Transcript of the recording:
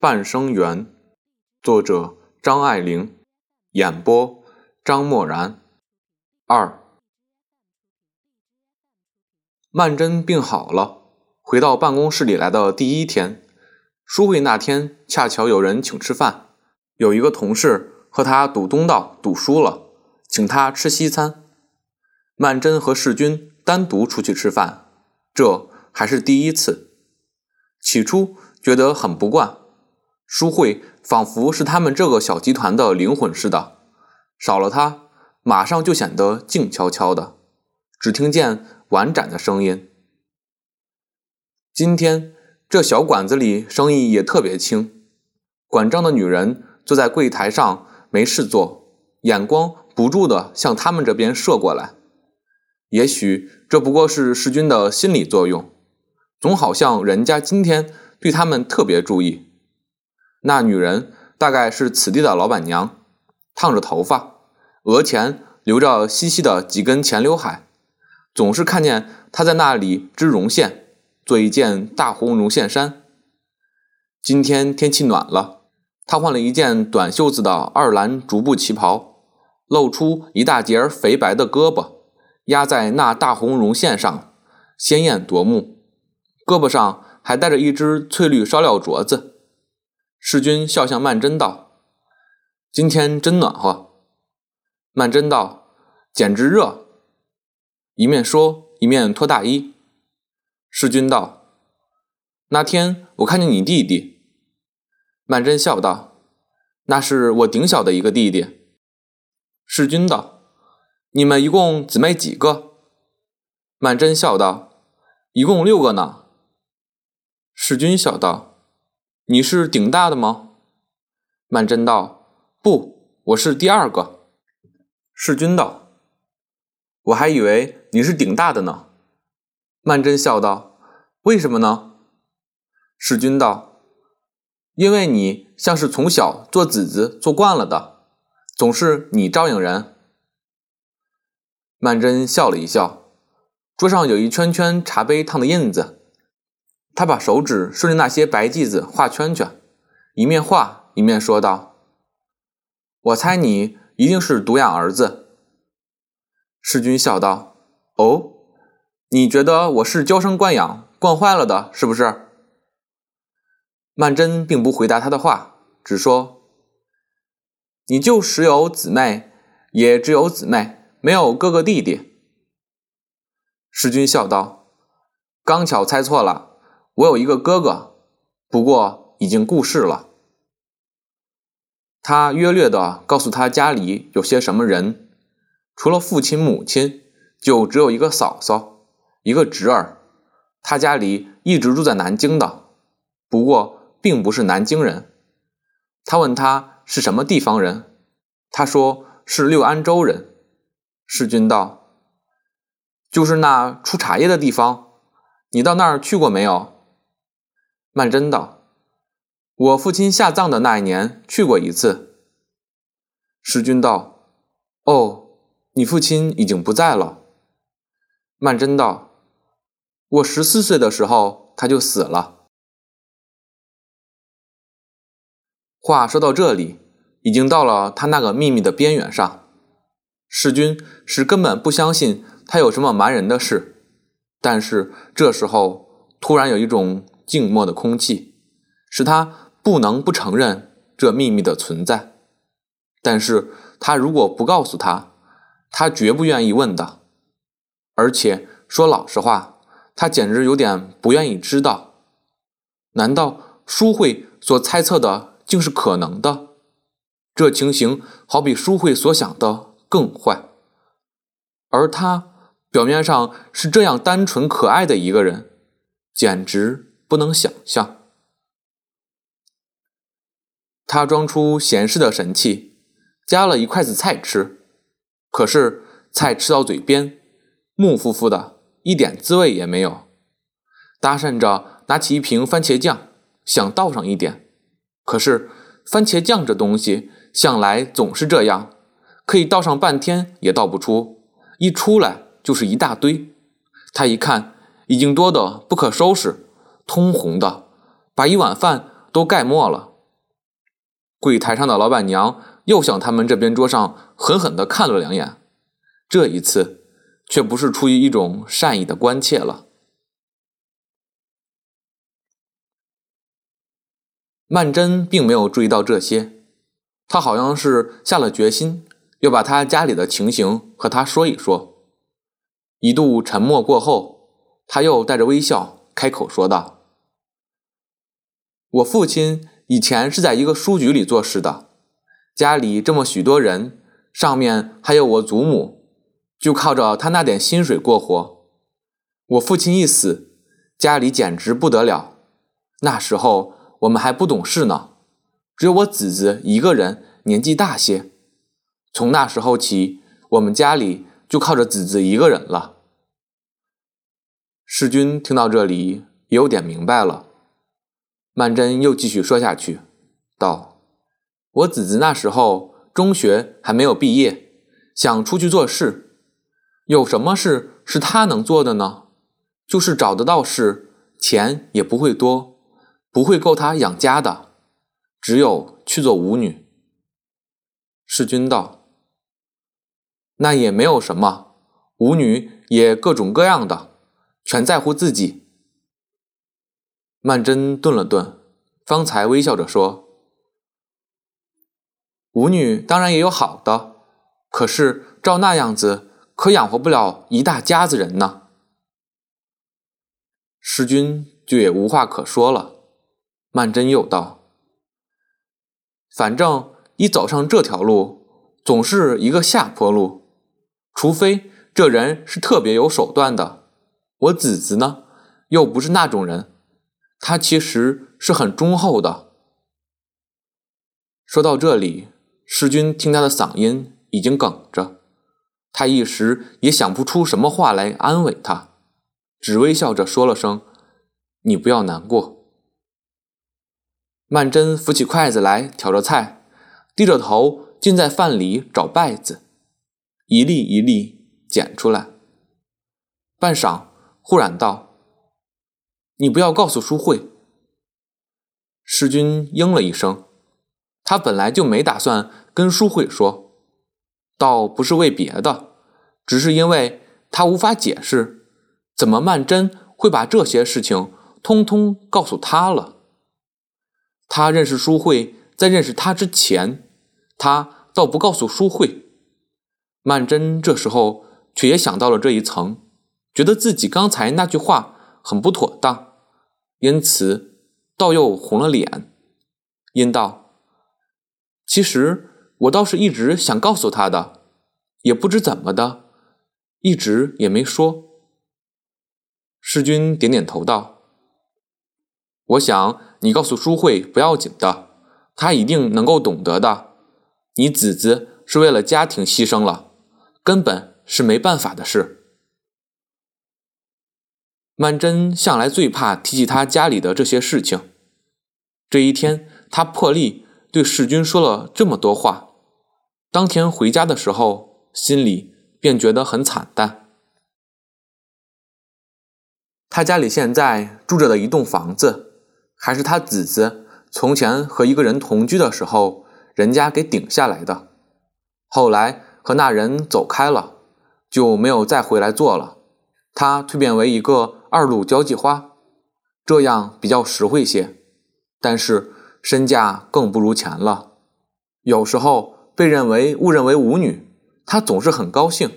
半生缘，作者张爱玲，演播张默然。二，曼桢病好了，回到办公室里来的第一天，书会那天恰巧有人请吃饭，有一个同事和他赌东道赌输了，请他吃西餐。曼桢和世钧单独出去吃饭，这还是第一次，起初觉得很不惯。书慧仿佛是他们这个小集团的灵魂似的，少了他，马上就显得静悄悄的，只听见婉转的声音。今天这小馆子里生意也特别轻，管账的女人坐在柜台上没事做，眼光不住的向他们这边射过来。也许这不过是世君的心理作用，总好像人家今天对他们特别注意。那女人大概是此地的老板娘，烫着头发，额前留着细细的几根前刘海，总是看见她在那里织绒线，做一件大红绒线衫。今天天气暖了，她换了一件短袖子的二蓝竹布旗袍，露出一大截肥白的胳膊，压在那大红绒线上，鲜艳夺目。胳膊上还戴着一只翠绿烧料镯子。世君笑向曼桢道：“今天真暖和。”曼桢道：“简直热。”一面说一面脱大衣。世君道：“那天我看见你弟弟。”曼桢笑道：“那是我顶小的一个弟弟。”世君道：“你们一共姊妹几个？”曼桢笑道：“一共六个呢。”世君笑道。你是顶大的吗？曼桢道：“不，我是第二个。”世君道：“我还以为你是顶大的呢。”曼桢笑道：“为什么呢？”世君道：“因为你像是从小做子子做惯了的，总是你招应人。”曼桢笑了一笑，桌上有一圈圈茶杯烫的印子。他把手指顺着那些白剂子画圈圈，一面画一面说道：“我猜你一定是独养儿子。”世君笑道：“哦，你觉得我是娇生惯养惯坏了的，是不是？”曼桢并不回答他的话，只说：“你就只有姊妹，也只有姊妹，没有哥哥弟弟。”世君笑道：“刚巧猜错了。”我有一个哥哥，不过已经故世了。他约略的告诉他家里有些什么人，除了父亲母亲，就只有一个嫂嫂，一个侄儿。他家里一直住在南京的，不过并不是南京人。他问他是什么地方人，他说是六安州人。世君道：“就是那出茶叶的地方，你到那儿去过没有？”曼桢道：“我父亲下葬的那一年去过一次。”世君道：“哦，你父亲已经不在了。”曼桢道：“我十四岁的时候他就死了。”话说到这里，已经到了他那个秘密的边缘上。世君是根本不相信他有什么瞒人的事，但是这时候突然有一种。静默的空气使他不能不承认这秘密的存在，但是他如果不告诉他，他绝不愿意问的。而且说老实话，他简直有点不愿意知道。难道书慧所猜测的竟是可能的？这情形好比书慧所想的更坏。而他表面上是这样单纯可爱的一个人，简直……不能想象，他装出闲适的神气，夹了一筷子菜吃。可是菜吃到嘴边，木乎乎的，一点滋味也没有。搭讪着拿起一瓶番茄酱，想倒上一点。可是番茄酱这东西向来总是这样，可以倒上半天也倒不出，一出来就是一大堆。他一看，已经多得不可收拾。通红的，把一碗饭都盖没了。柜台上的老板娘又向他们这边桌上狠狠地看了两眼，这一次却不是出于一种善意的关切了。曼桢并没有注意到这些，她好像是下了决心，要把她家里的情形和他说一说。一度沉默过后，他又带着微笑开口说道：“我父亲以前是在一个书局里做事的，家里这么许多人，上面还有我祖母，就靠着他那点薪水过活。我父亲一死，家里简直不得了。那时候。”我们还不懂事呢，只有我子子一个人，年纪大些。从那时候起，我们家里就靠着子子一个人了。世君听到这里也有点明白了。曼桢又继续说下去，道：“我姊姊那时候中学还没有毕业，想出去做事，有什么事是他能做的呢？就是找得到事，钱也不会多。”不会够他养家的，只有去做舞女。世君道：“那也没有什么，舞女也各种各样的，全在乎自己。”曼桢顿了顿，方才微笑着说：“舞女当然也有好的，可是照那样子，可养活不了一大家子人呢。”世君就也无话可说了。曼桢又道：“反正一走上这条路，总是一个下坡路，除非这人是特别有手段的。我姊姊呢，又不是那种人，他其实是很忠厚的。”说到这里，世君听他的嗓音已经哽着，他一时也想不出什么话来安慰他，只微笑着说了声：“你不要难过。”曼桢扶起筷子来挑着菜，低着头尽在饭里找稗子，一粒一粒捡出来。半晌，忽然道：“你不要告诉淑慧。”世君应了一声，他本来就没打算跟淑慧说，倒不是为别的，只是因为他无法解释，怎么曼桢会把这些事情通通告诉他了。他认识淑慧，在认识他之前，他倒不告诉淑慧。曼桢这时候却也想到了这一层，觉得自己刚才那句话很不妥当，因此倒又红了脸，因道：“其实我倒是一直想告诉他的，也不知怎么的，一直也没说。”世君点点头道。我想你告诉淑慧不要紧的，她一定能够懂得的。你姊姊是为了家庭牺牲了，根本是没办法的事。曼桢向来最怕提起他家里的这些事情，这一天他破例对世君说了这么多话，当天回家的时候心里便觉得很惨淡。他家里现在住着的一栋房子。还是他姊姊从前和一个人同居的时候，人家给顶下来的。后来和那人走开了，就没有再回来做了。她蜕变为一个二路交际花，这样比较实惠些，但是身价更不如前了。有时候被认为误认为舞女，她总是很高兴。